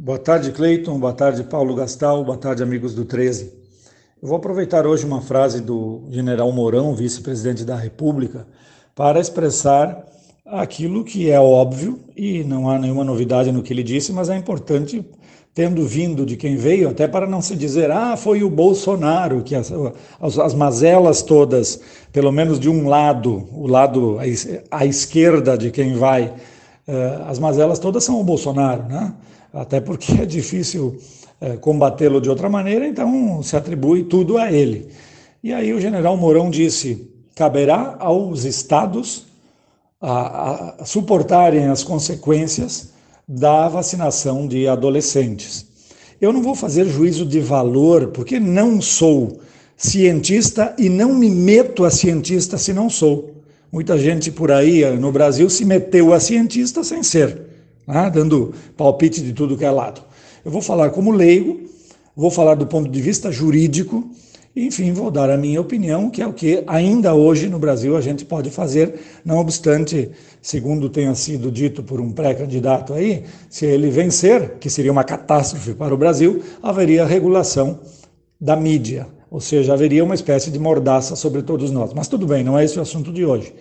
Boa tarde, Cleiton. Boa tarde, Paulo Gastal. Boa tarde, amigos do 13. Eu vou aproveitar hoje uma frase do general Mourão, vice-presidente da República, para expressar aquilo que é óbvio e não há nenhuma novidade no que ele disse, mas é importante, tendo vindo de quem veio, até para não se dizer, ah, foi o Bolsonaro, que as, as, as mazelas todas, pelo menos de um lado, o lado à esquerda de quem vai, as mazelas todas são o Bolsonaro, né? até porque é difícil é, combatê-lo de outra maneira, então se atribui tudo a ele. E aí o general Mourão disse: caberá aos estados a, a suportarem as consequências da vacinação de adolescentes. Eu não vou fazer juízo de valor, porque não sou cientista e não me meto a cientista se não sou. Muita gente por aí no Brasil se meteu a cientista sem ser né, dando palpite de tudo que é lado. Eu vou falar como leigo, vou falar do ponto de vista jurídico, enfim, vou dar a minha opinião, que é o que ainda hoje no Brasil a gente pode fazer, não obstante, segundo tenha sido dito por um pré-candidato aí, se ele vencer, que seria uma catástrofe para o Brasil, haveria regulação da mídia, ou seja, haveria uma espécie de mordaça sobre todos nós. Mas tudo bem, não é esse o assunto de hoje.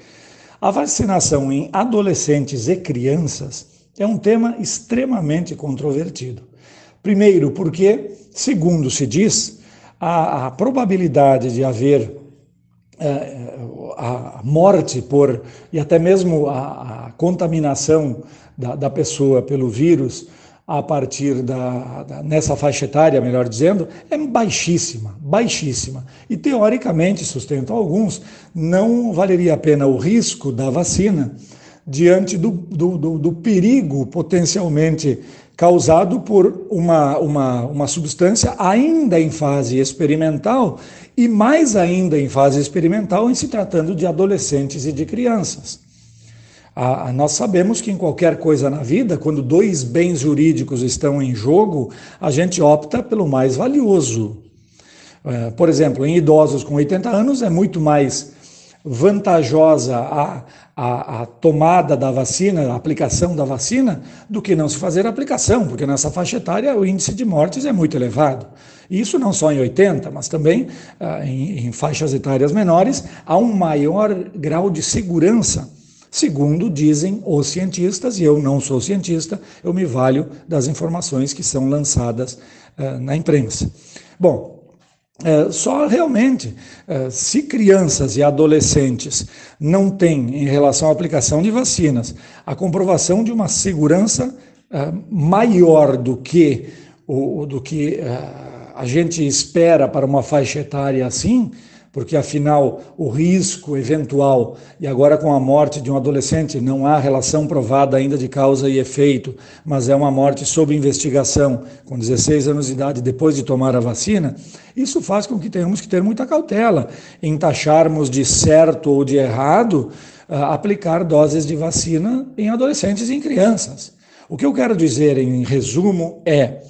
A vacinação em adolescentes e crianças é um tema extremamente controvertido. Primeiro, porque, segundo se diz, a, a probabilidade de haver é, a morte por e até mesmo a, a contaminação da, da, pessoa pelo vírus a partir da, da, nessa faixa etária, melhor dizendo, é baixíssima, baixíssima. E teoricamente, sustentam alguns, não valeria a pena o risco da vacina diante do, do, do, do perigo potencialmente causado por uma, uma, uma substância ainda em fase experimental e mais ainda em fase experimental em se tratando de adolescentes e de crianças. Ah, nós sabemos que em qualquer coisa na vida, quando dois bens jurídicos estão em jogo, a gente opta pelo mais valioso. É, por exemplo, em idosos com 80 anos é muito mais vantajosa a, a, a, tomada da vacina, a aplicação da vacina, do que não se fazer a aplicação, porque nessa faixa etária o índice de mortes é muito elevado. Isso não só em 80, mas também ah, em, em faixas etárias menores, há um maior grau de segurança. Segundo dizem os cientistas, e eu não sou cientista, eu me valho das informações que são lançadas uh, na imprensa. Bom, é, só realmente, é, se crianças e adolescentes não têm, em relação à aplicação de vacinas, a comprovação de uma segurança é, maior do que, o, do que é, a gente espera para uma faixa etária assim, porque afinal o risco eventual, e agora com a morte de um adolescente, não há relação provada ainda de causa e efeito, mas é uma morte sob investigação, com 16 anos de idade, depois de tomar a vacina, isso faz com que tenhamos que ter muita cautela em taxarmos de certo ou de errado uh, aplicar doses de vacina em adolescentes e em crianças. O que eu quero dizer, em resumo, é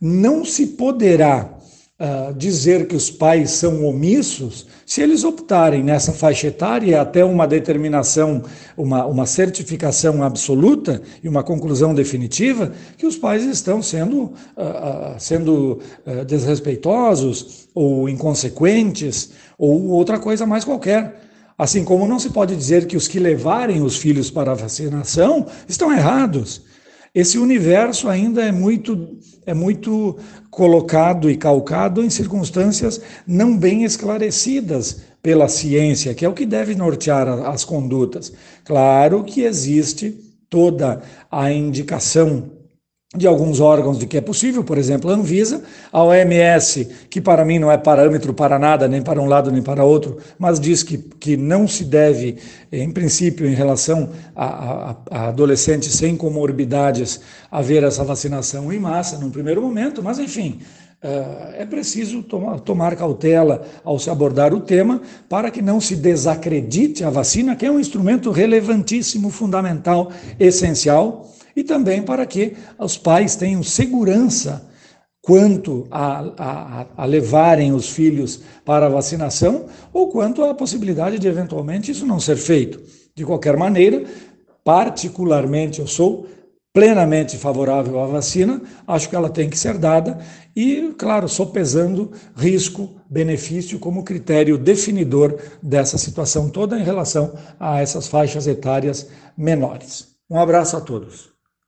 não se poderá uh, dizer que os pais são omissos se eles optarem nessa faixa etária até uma determinação, uma, uma certificação absoluta e uma conclusão definitiva, que os pais estão sendo, uh, uh, sendo desrespeitosos ou inconsequentes ou outra coisa mais qualquer. Assim como não se pode dizer que os que levarem os filhos para a vacinação estão errados esse universo ainda é muito, é muito colocado e calcado em circunstâncias não bem esclarecidas pela ciência, que é o que deve nortear as condutas. Claro que existe toda a indicação de alguns órgãos de que é possível, por exemplo, a Anvisa, a OMS, que para mim não é parâmetro para nada, nem para um lado nem para outro, mas diz que, que não se deve, em princípio, em relação a, a, a adolescentes sem comorbidades, haver essa vacinação em massa num primeiro momento, mas enfim, é preciso tomar, tomar, cautela ao se abordar o tema para que não se desacredite a vacina, que é um instrumento relevantíssimo, fundamental, essencial e também para que os pais tenham segurança quanto a, a, a, levarem os filhos para a vacinação ou quanto à possibilidade de eventualmente isso não ser feito. De qualquer maneira, particularmente eu sou plenamente favorável à vacina, acho que ela tem que ser dada e, claro, sopesando risco, benefício como critério definidor dessa situação toda em relação a essas faixas etárias menores. Um abraço a todos.